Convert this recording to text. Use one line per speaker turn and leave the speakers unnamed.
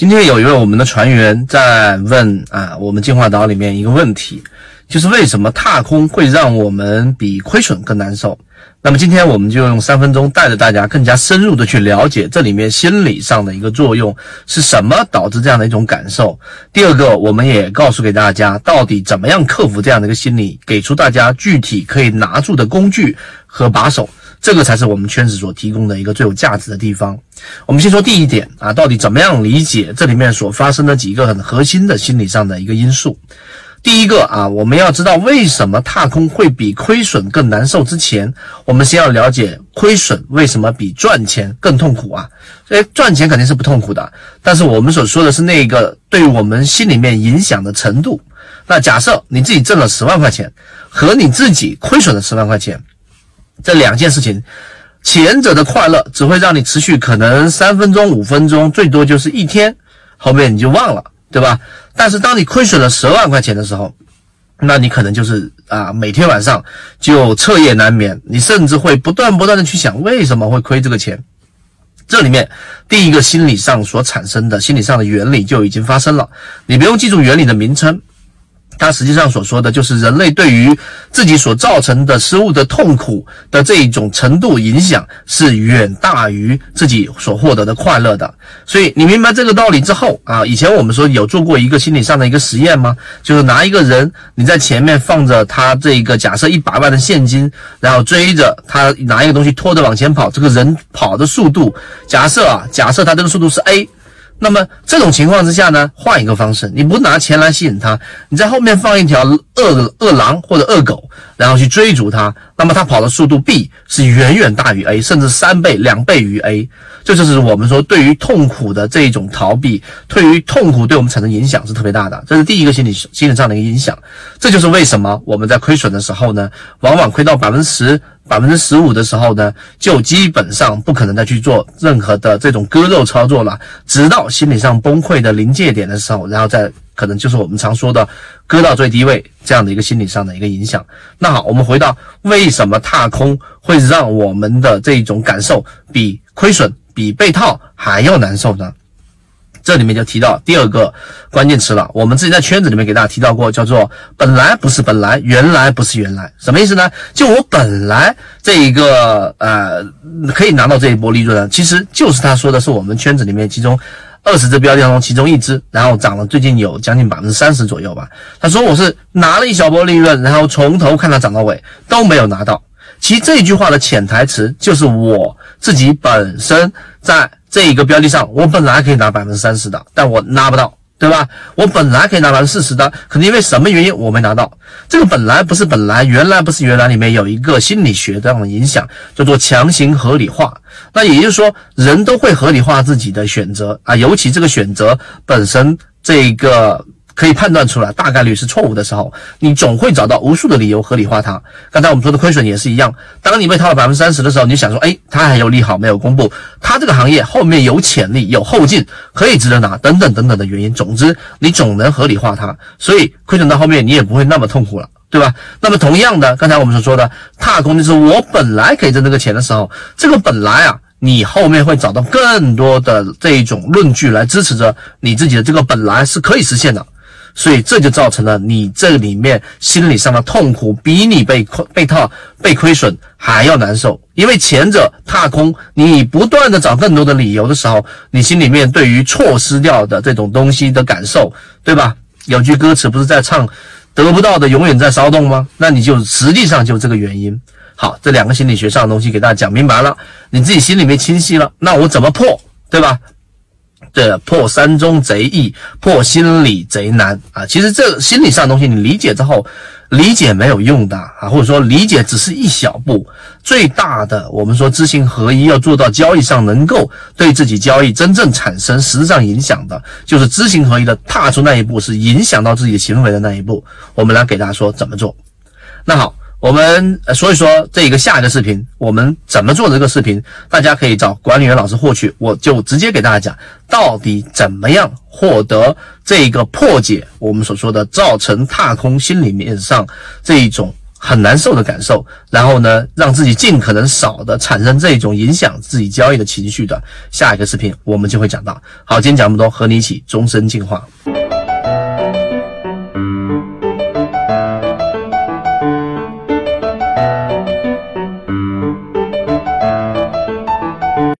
今天有一位我们的船员在问啊，我们进化岛里面一个问题，就是为什么踏空会让我们比亏损更难受？那么今天我们就用三分钟带着大家更加深入的去了解这里面心理上的一个作用是什么导致这样的一种感受。第二个，我们也告诉给大家到底怎么样克服这样的一个心理，给出大家具体可以拿住的工具和把手。这个才是我们圈子所提供的一个最有价值的地方。我们先说第一点啊，到底怎么样理解这里面所发生的几个很核心的心理上的一个因素？第一个啊，我们要知道为什么踏空会比亏损更难受。之前，我们先要了解亏损为什么比赚钱更痛苦啊？以赚钱肯定是不痛苦的，但是我们所说的是那个对我们心里面影响的程度。那假设你自己挣了十万块钱，和你自己亏损了十万块钱。这两件事情，前者的快乐只会让你持续可能三分钟、五分钟，最多就是一天，后面你就忘了，对吧？但是当你亏损了十万块钱的时候，那你可能就是啊，每天晚上就彻夜难眠，你甚至会不断不断的去想为什么会亏这个钱。这里面第一个心理上所产生的心理上的原理就已经发生了，你不用记住原理的名称。它实际上所说的就是人类对于自己所造成的失误的痛苦的这一种程度影响是远大于自己所获得的快乐的。所以你明白这个道理之后啊，以前我们说有做过一个心理上的一个实验吗？就是拿一个人你在前面放着他这个假设一百万的现金，然后追着他拿一个东西拖着往前跑，这个人跑的速度，假设啊，假设他这个速度是 a。那么这种情况之下呢，换一个方式，你不拿钱来吸引他，你在后面放一条恶恶狼或者恶狗，然后去追逐它，那么它跑的速度 b 是远远大于 a，甚至三倍、两倍于 a。这就是我们说对于痛苦的这一种逃避，对于痛苦对我们产生影响是特别大的。这是第一个心理心理上的一个影响。这就是为什么我们在亏损的时候呢，往往亏到百分之十。百分之十五的时候呢，就基本上不可能再去做任何的这种割肉操作了，直到心理上崩溃的临界点的时候，然后再可能就是我们常说的割到最低位这样的一个心理上的一个影响。那好，我们回到为什么踏空会让我们的这种感受比亏损、比被套还要难受呢？这里面就提到第二个关键词了，我们之前在圈子里面给大家提到过，叫做“本来不是本来，原来不是原来”，什么意思呢？就我本来这一个呃可以拿到这一波利润呢，其实就是他说的是我们圈子里面其中二十只标的当中其中一只，然后涨了最近有将近百分之三十左右吧。他说我是拿了一小波利润，然后从头看它涨到尾都没有拿到。其实这句话的潜台词就是我自己本身在。这一个标的上，我本来可以拿百分之三十的，但我拿不到，对吧？我本来可以拿百分之四十的，可能因为什么原因我没拿到。这个本来不是本来，原来不是原来，里面有一个心理学这样的影响，叫做强行合理化。那也就是说，人都会合理化自己的选择啊，尤其这个选择本身这个。可以判断出来大概率是错误的时候，你总会找到无数的理由合理化它。刚才我们说的亏损也是一样，当你被套了百分之三十的时候，你想说，哎，它还有利好没有公布，它这个行业后面有潜力、有后劲，可以值得拿，等等等等的原因。总之，你总能合理化它，所以亏损到后面你也不会那么痛苦了，对吧？那么同样的，刚才我们所说的踏空，就是我本来可以挣这个钱的时候，这个本来啊，你后面会找到更多的这一种论据来支持着你自己的这个本来是可以实现的。所以这就造成了你这里面心理上的痛苦，比你被亏、被套、被亏损还要难受。因为前者踏空，你不断的找更多的理由的时候，你心里面对于错失掉的这种东西的感受，对吧？有句歌词不是在唱“得不到的永远在骚动”吗？那你就实际上就这个原因。好，这两个心理学上的东西给大家讲明白了，你自己心里面清晰了，那我怎么破，对吧？这破山中贼易，破心理贼难啊！其实这心理上东西，你理解之后，理解没有用的啊，或者说理解只是一小步。最大的，我们说知行合一，要做到交易上能够对自己交易真正产生实质上影响的，就是知行合一的踏出那一步，是影响到自己行为的那一步。我们来给大家说怎么做。那好。我们所以说这一个下一个视频，我们怎么做这个视频，大家可以找管理员老师获取。我就直接给大家讲，到底怎么样获得这个破解我们所说的造成踏空心里面上这一种很难受的感受，然后呢，让自己尽可能少的产生这种影响自己交易的情绪的。下一个视频我们就会讲到。好，今天讲这么多，和你一起终身进化。